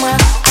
somewhere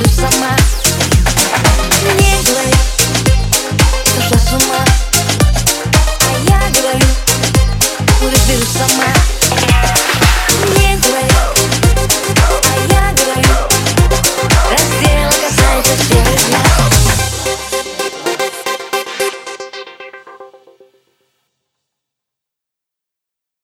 you so much.